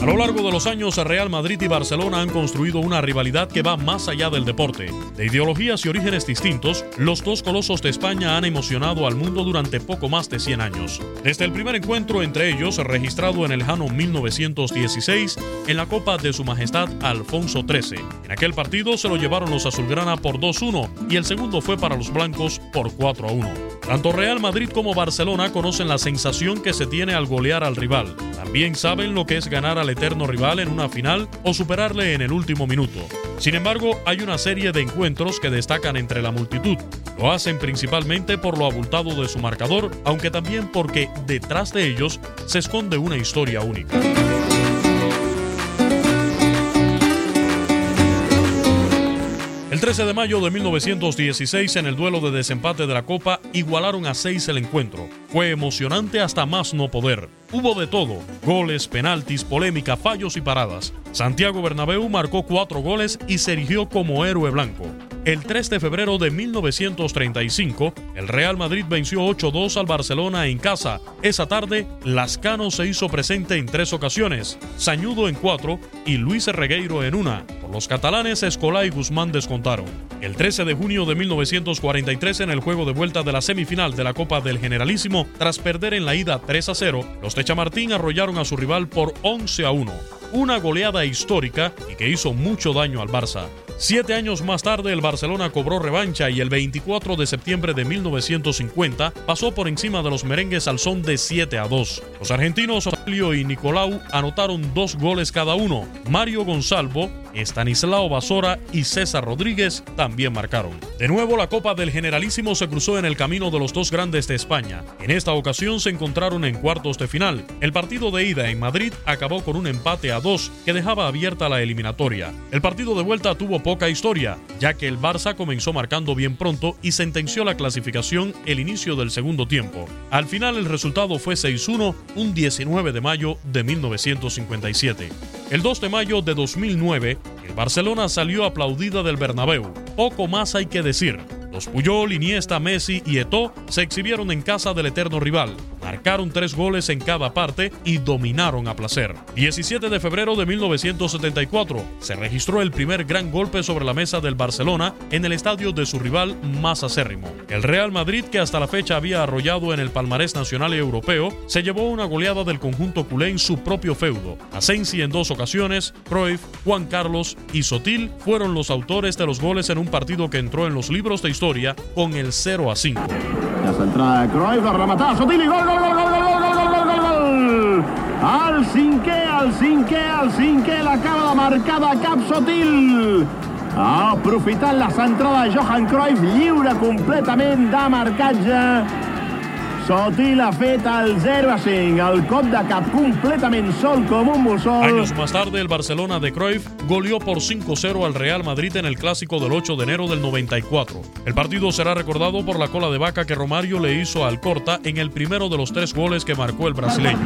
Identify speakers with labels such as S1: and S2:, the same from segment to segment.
S1: A lo largo de los años, Real Madrid y Barcelona han construido una rivalidad que va más allá del deporte. De ideologías y orígenes distintos, los dos colosos de España han emocionado al mundo durante poco más de 100 años. Desde el primer encuentro entre ellos, registrado en el lejano 1916, en la Copa de Su Majestad Alfonso XIII. En aquel partido se lo llevaron los azulgrana por 2-1 y el segundo fue para los blancos por 4-1. Tanto Real Madrid como Barcelona conocen la sensación que se tiene al golear al rival. También saben lo que es ganar al eterno rival en una final o superarle en el último minuto. Sin embargo, hay una serie de encuentros que destacan entre la multitud. Lo hacen principalmente por lo abultado de su marcador, aunque también porque detrás de ellos se esconde una historia única. El 13 de mayo de 1916, en el duelo de desempate de la Copa, igualaron a 6 el encuentro. Fue emocionante hasta más no poder. Hubo de todo: goles, penaltis, polémica, fallos y paradas. Santiago Bernabéu marcó cuatro goles y se erigió como héroe blanco. El 3 de febrero de 1935, el Real Madrid venció 8-2 al Barcelona en casa. Esa tarde, Lascano se hizo presente en tres ocasiones, Sañudo en cuatro y Luis Regueiro en una. Por los catalanes, Escolá y Guzmán descontaron. El 13 de junio de 1943, en el juego de vuelta de la semifinal de la Copa del Generalísimo, tras perder en la ida 3-0, los de Chamartín arrollaron a su rival por 11-1 una goleada histórica y que hizo mucho daño al Barça. Siete años más tarde, el Barcelona cobró revancha y el 24 de septiembre de 1950 pasó por encima de los merengues al son de 7 a 2. Los argentinos Osalio y Nicolau anotaron dos goles cada uno. Mario Gonzalvo, Estanislao Basora y César Rodríguez también marcaron. De nuevo, la Copa del Generalísimo se cruzó en el camino de los dos grandes de España. En esta ocasión se encontraron en cuartos de final. El partido de ida en Madrid acabó con un empate a dos que dejaba abierta la eliminatoria. El partido de vuelta tuvo poca historia, ya que el Barça comenzó marcando bien pronto y sentenció la clasificación el inicio del segundo tiempo. Al final el resultado fue 6-1 un 19 de mayo de 1957. El 2 de mayo de 2009, el Barcelona salió aplaudida del Bernabéu. Poco más hay que decir. Los Puyol, Iniesta, Messi y Eto'o se exhibieron en casa del eterno rival, marcaron tres goles en cada parte y dominaron a placer. 17 de febrero de 1974 se registró el primer gran golpe sobre la mesa del Barcelona en el estadio de su rival más acérrimo. El Real Madrid, que hasta la fecha había arrollado en el palmarés nacional y europeo, se llevó una goleada del conjunto culé en su propio feudo. Asensi en dos ocasiones, Cruyff, Juan Carlos y Sotil fueron los autores de los goles en un partido que entró en los libros de historia con el 0 a 5.
S2: La entrada de Cruyff, la rematada, Sotil y gol, gol, gol, gol, gol, gol, gol, gol, gol, gol. cinquè, el cinquè, el cinquè, l'acaba de marcar de cap Sotil. Aprofitant la centrada de Johan Cruyff, lliure completament de marcatge. Sotil ha fet el 0 a 5, el cop de cap completament sol com un mussol.
S1: Años más tarde, el Barcelona de Cruyff goleó por 5-0 al Real Madrid en el clásico del 8 de enero del 94. El partido será recordado por la cola de vaca que Romario le hizo al Corta en el primero de los tres goles que marcó el brasileño.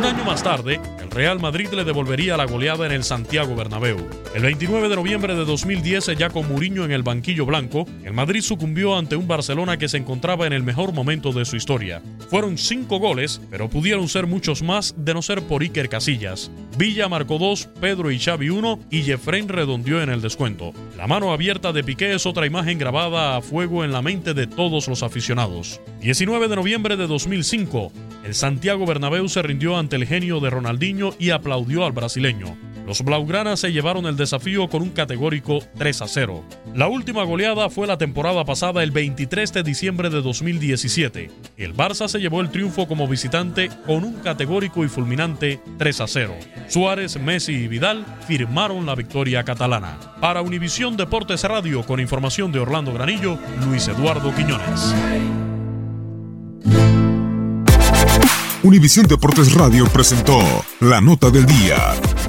S1: Un año más tarde, el Real Madrid le devolvería la goleada en el Santiago Bernabéu. El 29 de noviembre de 2010, ya con Mourinho en el banquillo blanco, el Madrid sucumbió ante un Barcelona que se encontraba en el mejor momento de su historia. Fueron cinco goles, pero pudieron ser muchos más de no ser por Iker Casillas. Villa marcó dos, Pedro y Xavi uno y Jeffrey redondeó en el descuento. La mano abierta de Piqué es otra imagen grabada a fuego en la mente de todos los aficionados. 19 de noviembre de 2005, el Santiago Bernabéu se rindió ante el genio de Ronaldinho y aplaudió al brasileño. Los Blaugranas se llevaron el desafío con un categórico 3 a 0. La última goleada fue la temporada pasada el 23 de diciembre de 2017. El Barça se llevó el triunfo como visitante con un categórico y fulminante 3 a 0. Suárez, Messi y Vidal firmaron la victoria catalana. Para Univisión Deportes Radio con información de Orlando Granillo, Luis Eduardo Quiñones.
S3: Univisión Deportes Radio presentó la nota del día.